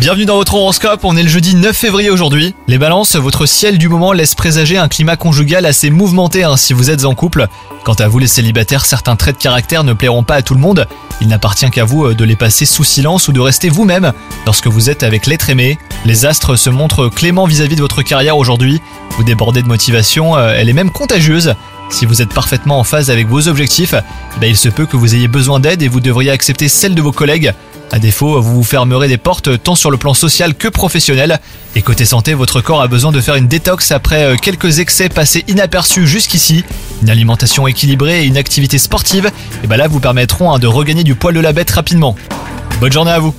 Bienvenue dans votre horoscope, on est le jeudi 9 février aujourd'hui. Les balances, votre ciel du moment laisse présager un climat conjugal assez mouvementé hein, si vous êtes en couple. Quant à vous les célibataires, certains traits de caractère ne plairont pas à tout le monde. Il n'appartient qu'à vous euh, de les passer sous silence ou de rester vous-même lorsque vous êtes avec l'être aimé. Les astres se montrent cléments vis-à-vis de votre carrière aujourd'hui. Vous débordez de motivation, euh, elle est même contagieuse. Si vous êtes parfaitement en phase avec vos objectifs, eh ben, il se peut que vous ayez besoin d'aide et vous devriez accepter celle de vos collègues. À défaut, vous vous fermerez des portes tant sur le plan social que professionnel. Et côté santé, votre corps a besoin de faire une détox après euh, quelques excès passés inaperçus jusqu'ici. Une alimentation équilibrée et une activité sportive, et ben là vous permettront hein, de regagner du poil de la bête rapidement. Bonne journée à vous